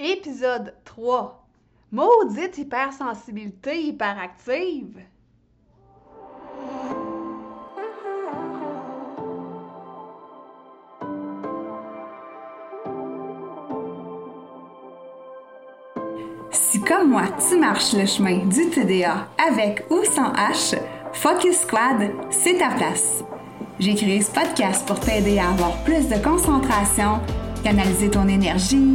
Épisode 3. Maudite hypersensibilité hyperactive. Si comme moi, tu marches le chemin du TDA avec ou sans H, Focus Squad, c'est ta place. J'ai créé ce podcast pour t'aider à avoir plus de concentration, canaliser ton énergie,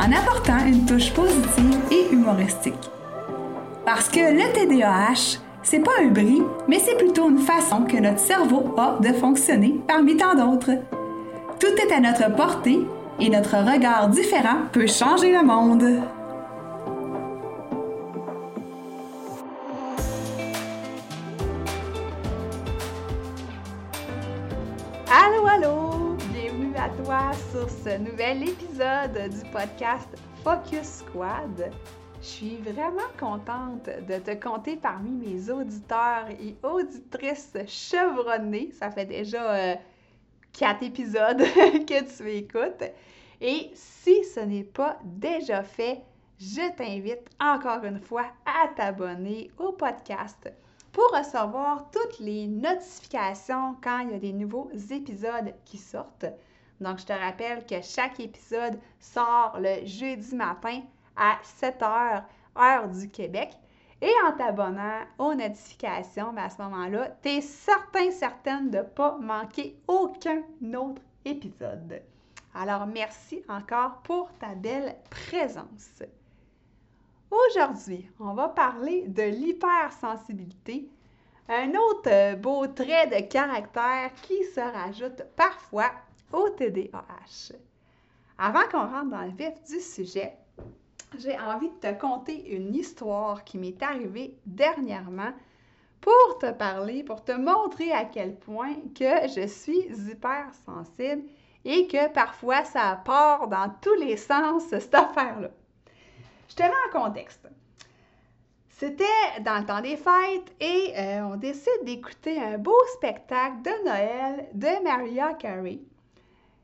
en apportant une touche positive et humoristique. Parce que le TDAH, c'est pas un bris, mais c'est plutôt une façon que notre cerveau a de fonctionner parmi tant d'autres. Tout est à notre portée et notre regard différent peut changer le monde. Ce nouvel épisode du podcast Focus Squad. Je suis vraiment contente de te compter parmi mes auditeurs et auditrices chevronnés. Ça fait déjà euh, quatre épisodes que tu écoutes. Et si ce n'est pas déjà fait, je t'invite encore une fois à t'abonner au podcast pour recevoir toutes les notifications quand il y a des nouveaux épisodes qui sortent. Donc, je te rappelle que chaque épisode sort le jeudi matin à 7 h, heure du Québec. Et en t'abonnant aux notifications, ben, à ce moment-là, tu es certain, certaine de ne pas manquer aucun autre épisode. Alors, merci encore pour ta belle présence. Aujourd'hui, on va parler de l'hypersensibilité, un autre beau trait de caractère qui se rajoute parfois au. Avant qu'on rentre dans le vif du sujet, j'ai envie de te conter une histoire qui m'est arrivée dernièrement pour te parler, pour te montrer à quel point que je suis hypersensible et que parfois ça part dans tous les sens, cette affaire-là. Je te mets en contexte. C'était dans le temps des fêtes et euh, on décide d'écouter un beau spectacle de Noël de Mariah Carey.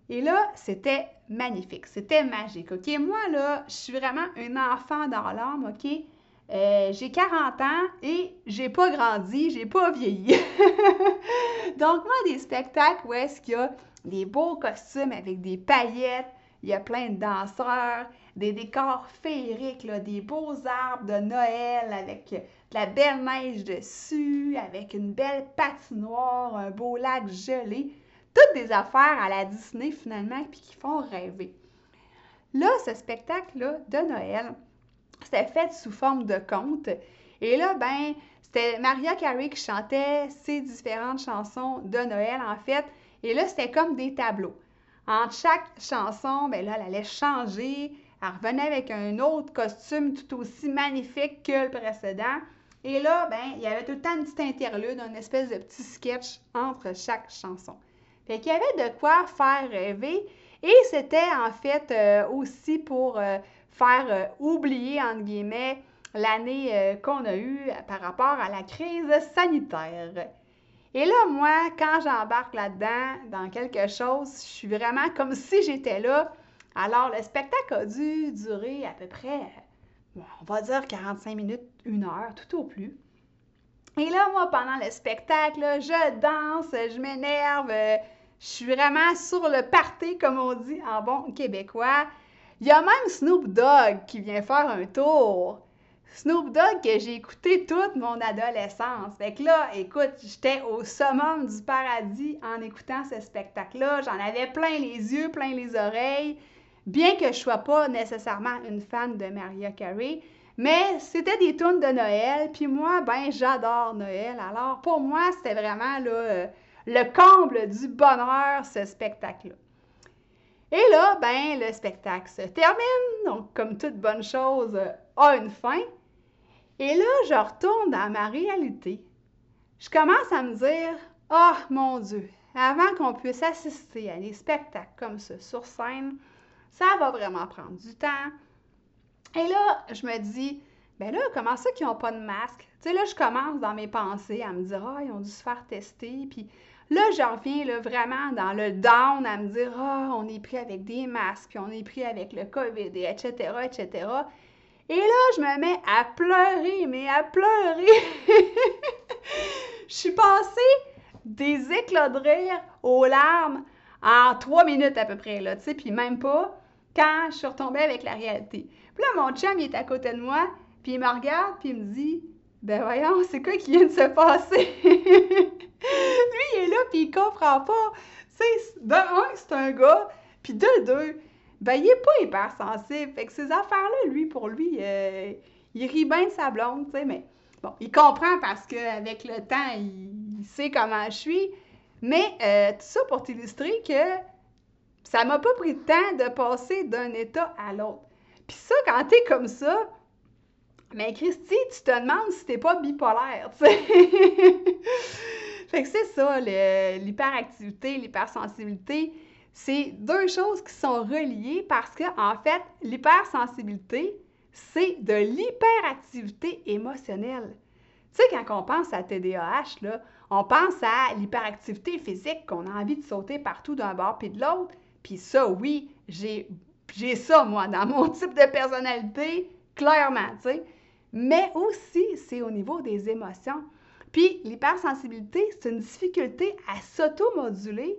Et là, c'était magnifique, c'était magique, OK? Moi, là, je suis vraiment un enfant dans l'âme, OK? Euh, j'ai 40 ans et j'ai pas grandi, j'ai pas vieilli. Donc, moi, des spectacles où est-ce qu'il y a des beaux costumes avec des paillettes, il y a plein de danseurs, des décors féeriques, des beaux arbres de Noël avec de la belle neige dessus, avec une belle patinoire, un beau lac gelé. Toutes des affaires à la Disney finalement, puis qui font rêver. Là, ce spectacle-là de Noël, c'était fait sous forme de conte. Et là, ben, c'était Maria Carey qui chantait ses différentes chansons de Noël, en fait. Et là, c'était comme des tableaux. Entre chaque chanson, ben là, elle allait changer. Elle revenait avec un autre costume tout aussi magnifique que le précédent. Et là, ben, il y avait tout le temps une interlude, une espèce de petit sketch entre chaque chanson. Fait qu'il y avait de quoi faire rêver. Et c'était en fait euh, aussi pour euh, faire euh, oublier, entre guillemets, l'année qu'on a eue par rapport à la crise sanitaire. Et là, moi, quand j'embarque là-dedans, dans quelque chose, je suis vraiment comme si j'étais là. Alors, le spectacle a dû durer à peu près, on va dire 45 minutes, une heure, tout au plus. Et là, moi, pendant le spectacle, je danse, je m'énerve, je suis vraiment sur le party, comme on dit en bon québécois. Il y a même Snoop Dogg qui vient faire un tour. Snoop Dogg que j'ai écouté toute mon adolescence. Fait que là, écoute, j'étais au summum du paradis en écoutant ce spectacle-là. J'en avais plein les yeux, plein les oreilles. Bien que je sois pas nécessairement une fan de Mariah Carey, mais c'était des tunes de Noël, puis moi, ben, j'adore Noël. Alors, pour moi, c'était vraiment là, le comble du bonheur, ce spectacle-là. Et là, ben, le spectacle se termine, donc comme toute bonne chose a une fin. Et là, je retourne dans ma réalité. Je commence à me dire, oh mon Dieu, avant qu'on puisse assister à des spectacles comme ça sur scène, ça va vraiment prendre du temps. Et là, je me dis, ben là, comment ça qu'ils n'ont pas de masque? Tu sais, là, je commence dans mes pensées à me dire, ah, ils ont dû se faire tester. Puis là, je reviens là, vraiment dans le down à me dire, ah, on est pris avec des masques, on est pris avec le COVID, et etc., etc. Et là, je me mets à pleurer, mais à pleurer. je suis passée des éclats de rire aux larmes en trois minutes à peu près, là, tu sais, puis même pas quand je suis retombée avec la réalité. Puis là, mon chum, il est à côté de moi, puis il me regarde, puis il me dit Ben voyons, c'est quoi qui vient de se passer Lui, il est là, puis il comprend pas. Sais, de un, c'est un gars, puis de deux, ben il est pas hypersensible. Fait que ces affaires-là, lui, pour lui, euh, il rit bien de sa blonde, tu mais bon, il comprend parce qu'avec le temps, il, sait comment je suis. Mais euh, tout ça pour t'illustrer que ça m'a pas pris de temps de passer d'un état à l'autre. Puis ça, quand t'es comme ça, mais Christy, tu te demandes si t'es pas bipolaire, tu. fait que c'est ça, l'hyperactivité, l'hypersensibilité, c'est deux choses qui sont reliées parce que, en fait, l'hypersensibilité, c'est de l'hyperactivité émotionnelle. Tu sais, quand on pense à TDAH, là, on pense à l'hyperactivité physique, qu'on a envie de sauter partout d'un bord puis de l'autre. Puis ça, oui, j'ai j'ai ça, moi, dans mon type de personnalité, clairement, tu sais. Mais aussi, c'est au niveau des émotions. Puis l'hypersensibilité, c'est une difficulté à s'automoduler,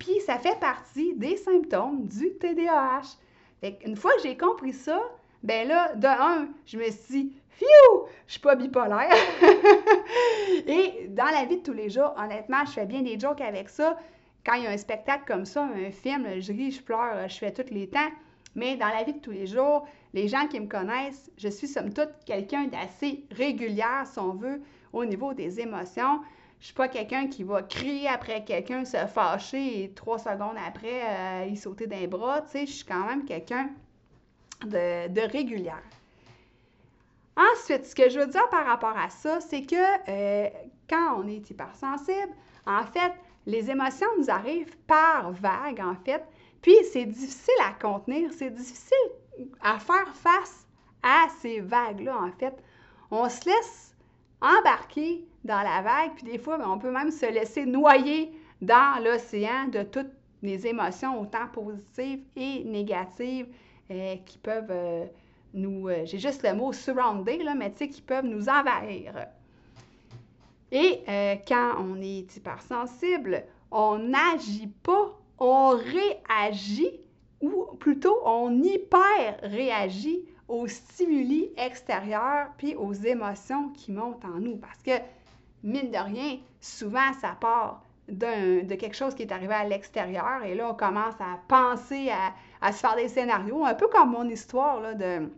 puis ça fait partie des symptômes du TDAH. Fait une fois que j'ai compris ça, ben là, de un, je me suis dit, Fiou! Je suis pas bipolaire. Et dans la vie de tous les jours, honnêtement, je fais bien des jokes avec ça quand il y a un spectacle comme ça, un film, je ris, je pleure, je fais tous les temps. Mais dans la vie de tous les jours, les gens qui me connaissent, je suis somme toute quelqu'un d'assez régulière, si on veut, au niveau des émotions. Je suis pas quelqu'un qui va crier après quelqu'un, se fâcher et trois secondes après, euh, il sauter d'un bras. Je suis quand même quelqu'un de, régulière. Ensuite, ce que je veux dire par rapport à ça, c'est que euh, quand on est hypersensible, en fait, les émotions nous arrivent par vagues, en fait, puis c'est difficile à contenir, c'est difficile à faire face à ces vagues-là, en fait. On se laisse embarquer dans la vague, puis des fois, on peut même se laisser noyer dans l'océan de toutes les émotions, autant positives et négatives, euh, qui peuvent euh, nous, euh, j'ai juste le mot surrounder, là, mais tu sais, qui peuvent nous envahir. Et quand on est hypersensible, on n'agit pas, on réagit ou plutôt on hyper réagit aux stimuli extérieurs puis aux émotions qui montent en nous. Parce que, mine de rien, souvent ça part de quelque chose qui est arrivé à l'extérieur et là on commence à penser à, se faire des scénarios, un peu comme mon histoire là, de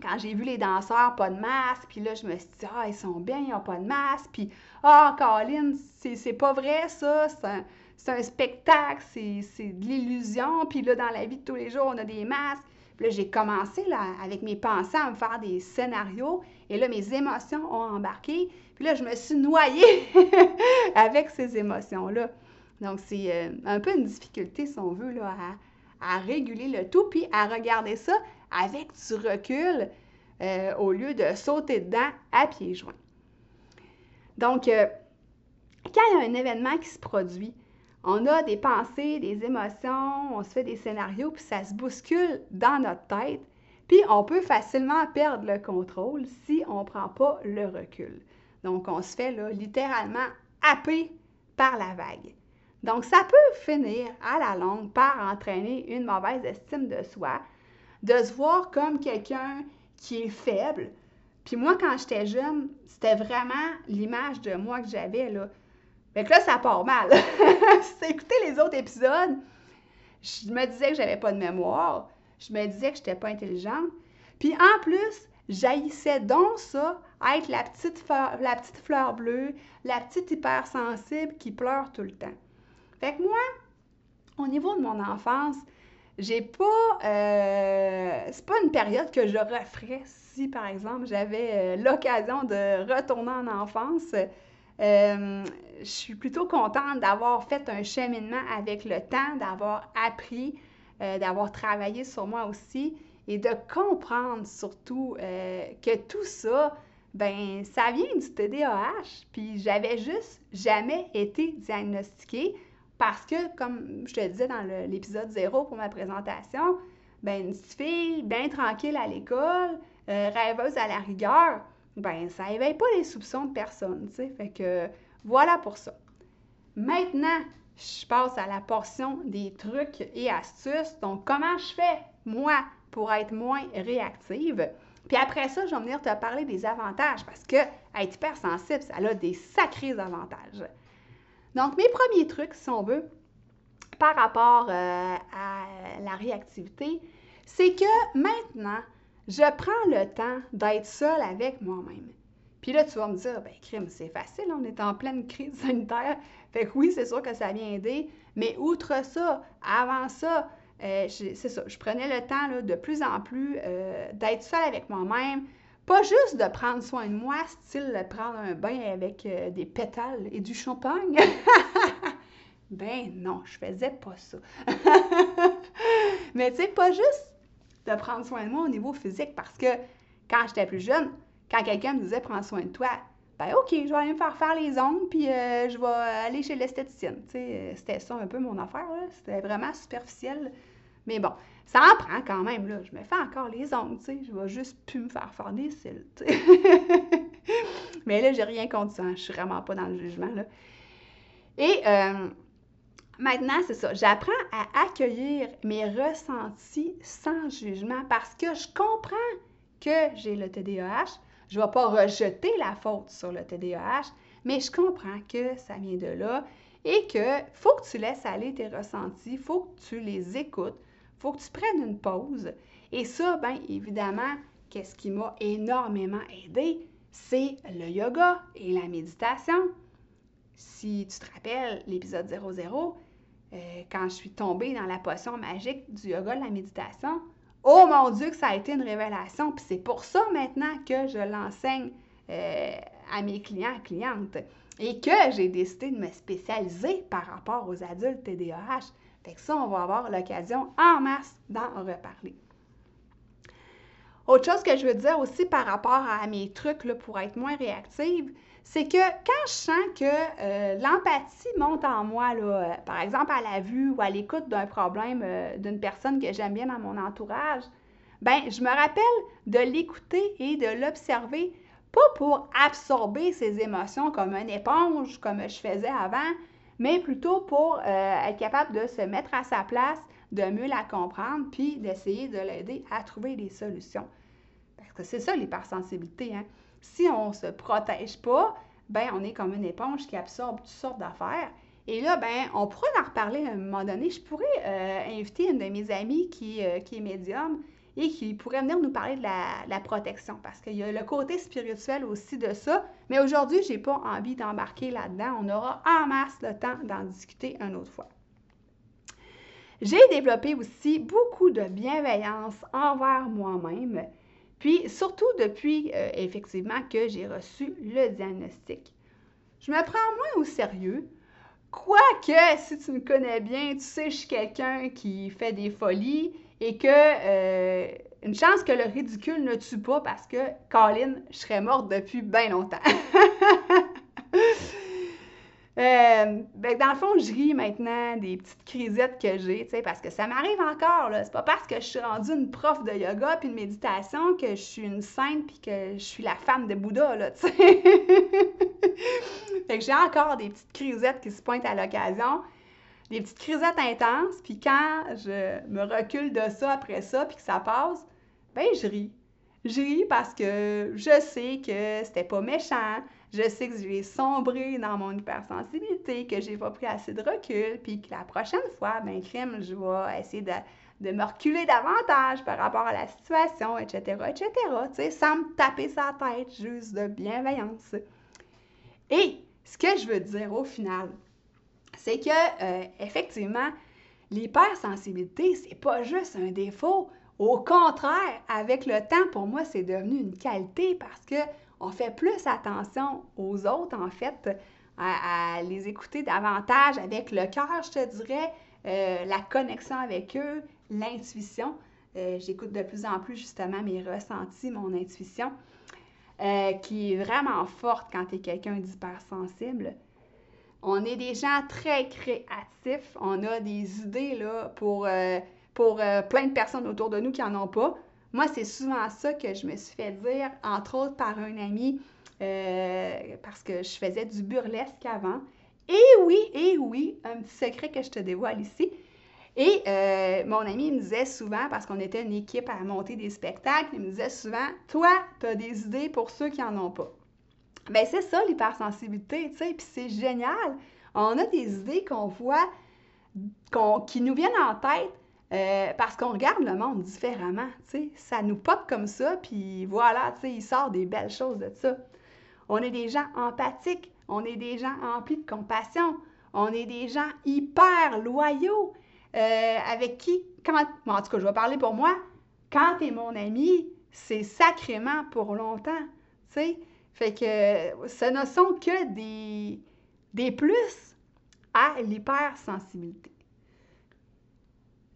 quand j'ai vu les danseurs, pas de masque, puis là, je me suis dit, ah, ils sont bien, ils n'ont pas de masque, puis, ah, Colin, c'est pas vrai, ça, c'est un, spectacle, c'est de l'illusion, puis là, dans la vie de tous les jours, on a des masques. Puis là, j'ai commencé, là, avec mes pensées, à me faire des scénarios, et là, mes émotions ont embarqué, puis là, je me suis noyée avec ces émotions-là. Donc, c'est euh, un peu une difficulté, si on veut, à réguler le tout, puis à regarder ça avec du recul euh, au lieu de sauter dedans à pieds joints. Donc, euh, quand il y a un événement qui se produit, on a des pensées, des émotions, on se fait des scénarios, puis ça se bouscule dans notre tête, puis on peut facilement perdre le contrôle si on ne prend pas le recul. Donc, on se fait là, littéralement happer par la vague. Donc, ça peut finir à la longue par entraîner une mauvaise estime de soi, de se voir comme quelqu'un qui est faible. Puis moi, quand j'étais jeune, c'était vraiment l'image de moi que j'avais. Fait que là, ça part mal. si écouté les autres épisodes, je me disais que j'avais pas de mémoire. Je me disais que j'étais pas intelligente. Puis en plus, j'haïssais donc ça, être la petite, fleur, la petite fleur bleue, la petite hypersensible qui pleure tout le temps. Fait que moi, au niveau de mon enfance, j'ai pas. Euh, c'est pas une période que je referais si, par exemple, j'avais euh, l'occasion de retourner en enfance. Euh, je suis plutôt contente d'avoir fait un cheminement avec le temps, d'avoir appris, d'avoir travaillé sur moi aussi et de comprendre surtout que tout ça, ben ça vient du TDAH, puis j'avais juste jamais été diagnostiquée parce que, comme je te disais dans l'épisode 0 pour ma présentation, ben une petite fille bien tranquille à l'école, euh, rêveuse à la rigueur, ben ça éveille pas les soupçons de personne, tu sais. Fait que voilà pour ça. Maintenant, je passe à la portion des trucs et astuces. Donc, comment je fais, moi, pour être moins réactive? Puis après ça, je vais venir te parler des avantages parce que être hypersensible, ça a des sacrés avantages. Donc, mes premiers trucs, si on veut, par rapport euh, à la réactivité, c'est que maintenant, je prends le temps d'être seule avec moi-même. Puis là, tu vas me dire, ben crime, c'est facile, on est en pleine crise sanitaire. Fait que oui, c'est sûr que ça vient aider. Mais outre ça, avant ça, euh, c'est ça, je prenais le temps de plus en plus euh, d'être seule avec moi-même, pas juste de prendre soin de moi, style prendre un bain avec euh, des pétales et du champagne. ben non, je faisais pas ça. Mais tu sais, pas juste de prendre soin de moi au niveau physique, parce que quand j'étais plus jeune, quand quelqu'un me disait prends soin de toi, ben OK, je vais aller me faire faire les ongles, puis euh, je vais aller chez l'esthéticienne. Euh, c'était ça un peu mon affaire, C'était vraiment superficiel. Mais bon, ça en prend quand même, là. Je me fais encore les ongles, tu sais. Je vais juste plus me faire faire des cils. Mais là, j'ai rien contre ça. Je suis vraiment pas dans le jugement, là. Et euh, maintenant, c'est ça. J'apprends à accueillir mes ressentis sans jugement parce que je comprends que j'ai le TDAH. Je ne vais pas rejeter la faute sur le TDAH, mais je comprends que ça vient de là et que faut que tu laisses aller tes ressentis, faut que tu les écoutes, faut que tu prennes une pause. Et ça, bien évidemment, qu'est-ce qui m'a énormément aidé? C'est le yoga et la méditation. Si tu te rappelles l'épisode 00, euh, quand je suis tombée dans la potion magique du yoga de la méditation, oh mon Dieu que ça a été une révélation. Puis c'est pour ça maintenant que je l'enseigne euh, à mes clients clientes et que j'ai décidé de me spécialiser par rapport aux adultes TDAH. Fait que ça, on va avoir l'occasion en masse d'en reparler. Autre chose que je veux dire aussi par rapport à mes trucs là, pour être moins réactive, c'est que quand je sens que euh, l'empathie monte en moi, là, euh, par exemple à la vue ou à l'écoute d'un problème euh, d'une personne que j'aime bien dans mon entourage, ben je me rappelle de l'écouter et de l'observer, pas pour absorber ses émotions comme une éponge, comme je faisais avant, mais plutôt pour être capable de se mettre à sa place, de mieux la comprendre, puis d'essayer de l'aider à trouver des solutions. Parce que c'est ça l'hypersensibilité. Hein? Si on ne se protège pas, ben on est comme une éponge qui absorbe toutes sortes d'affaires. Et là, ben, on pourrait en reparler à un moment donné. Je pourrais euh, inviter une de mes amies qui, euh, qui est médium et qui pourrait venir nous parler de la, protection parce qu'il y a le côté spirituel aussi de ça. Mais aujourd'hui, je n'ai pas envie d'embarquer là-dedans. On aura en masse le temps d'en discuter une autre fois. J'ai développé aussi beaucoup de bienveillance envers moi-même, puis surtout depuis euh, effectivement que j'ai reçu le diagnostic. Je me prends moins au sérieux, quoique si tu me connais bien, tu sais je suis quelqu'un qui fait des folies et que euh, une chance que le ridicule ne tue pas parce que Colin, je serais morte depuis bien longtemps. Euh, ben, dans le fond, je ris maintenant des petites crisettes que j'ai, tu sais, parce que ça m'arrive encore, là. C'est pas parce que je suis rendue une prof de yoga puis de méditation que je suis une sainte puis que je suis la femme de Bouddha, là, tu sais. fait que j'ai encore des petites crisettes qui se pointent à l'occasion des petites crisettes intenses, puis quand je me recule de ça après ça, puis que ça passe, ben je ris. Je ris parce que je sais que c'était pas méchant, je sais que j'ai sombré dans mon hypersensibilité, que j'ai pas pris assez de recul, puis que la prochaine fois, ben crime, je vais essayer de, me reculer davantage par rapport à la situation, etc., etc., tu sais, sans me taper sa tête, juste de bienveillance. Et ce que je veux dire au final, c'est que, euh, effectivement, L'hypersensibilité, c'est pas juste un défaut. Au contraire, avec le temps, pour moi, c'est devenu une qualité parce que on fait plus attention aux autres, en fait, à, les écouter davantage avec le cœur, je te dirais, euh, la connexion avec eux, l'intuition. Euh, j'écoute de plus en plus justement mes ressentis, mon intuition, euh, qui est vraiment forte quand tu es quelqu'un d'hypersensible. On est des gens très créatifs, on a des idées pour, pour plein de personnes autour de nous qui n'en ont pas. Moi, c'est souvent ça que je me suis fait dire, entre autres par un ami, parce que je faisais du burlesque avant. Et oui, et oui, un petit secret que je te dévoile ici, et euh, mon ami me disait souvent, parce qu'on était une équipe à monter des spectacles, il me disait souvent Toi, tu as des idées pour ceux qui n'en ont pas. Bien, c'est ça l'hypersensibilité, tu sais, puis c'est génial. On a des idées qu'on voit, qui nous viennent en tête euh, parce qu'on regarde le monde différemment, tu. Ça nous pop comme ça, puis voilà, tu il sort des belles choses de ça. On est des gens empathiques, on est des gens emplis de compassion, on est des gens hyper loyaux. Euh, avec qui, quand, en tout cas, je vais parler pour moi, quand tu es mon ami, c'est sacrément pour longtemps, tu sais. Fait que ce ne sont que des, des plus à l'hypersensibilité.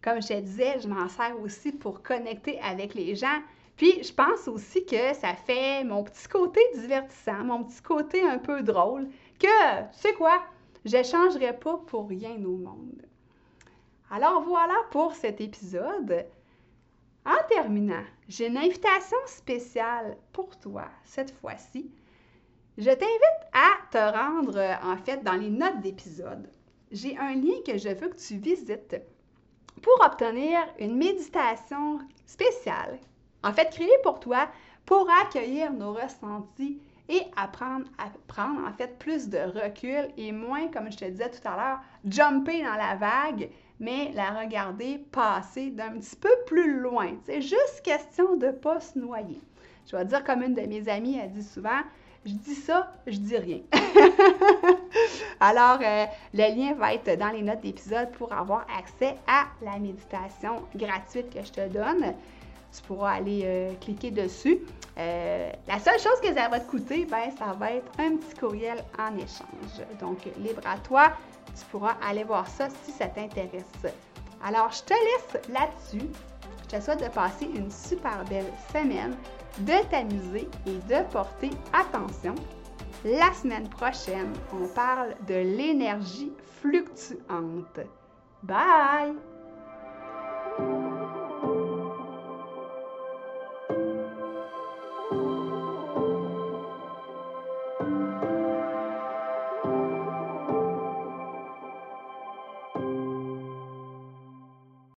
Comme je te disais, je m'en sers aussi pour connecter avec les gens. Puis, je pense aussi que ça fait mon petit côté divertissant, mon petit côté un peu drôle, que, tu sais quoi, je n'échangerais pas pour rien au monde. Alors voilà pour cet épisode. En terminant, j'ai une invitation spéciale pour toi cette fois-ci. Je t'invite à te rendre en fait dans les notes d'épisode. J'ai un lien que je veux que tu visites pour obtenir une méditation spéciale, en fait créée pour toi pour accueillir nos ressentis et apprendre à prendre en fait plus de recul et moins, comme je te disais tout à l'heure, jumper dans la vague mais la regarder passer d'un petit peu plus loin. C'est juste question de ne pas se noyer. Je vais dire comme une de mes amies a dit souvent, je dis ça, je dis rien. Alors, euh, le lien va être dans les notes d'épisode pour avoir accès à la méditation gratuite que je te donne. Tu pourras aller euh, cliquer dessus. Euh, la seule chose que ça va te coûter, ben, ça va être un petit courriel en échange. Donc, libre à toi tu pourras aller voir ça si ça t'intéresse. Alors, je te laisse là-dessus. Je te souhaite de passer une super belle semaine, de t'amuser et de porter attention. La semaine prochaine, on parle de l'énergie fluctuante. Bye!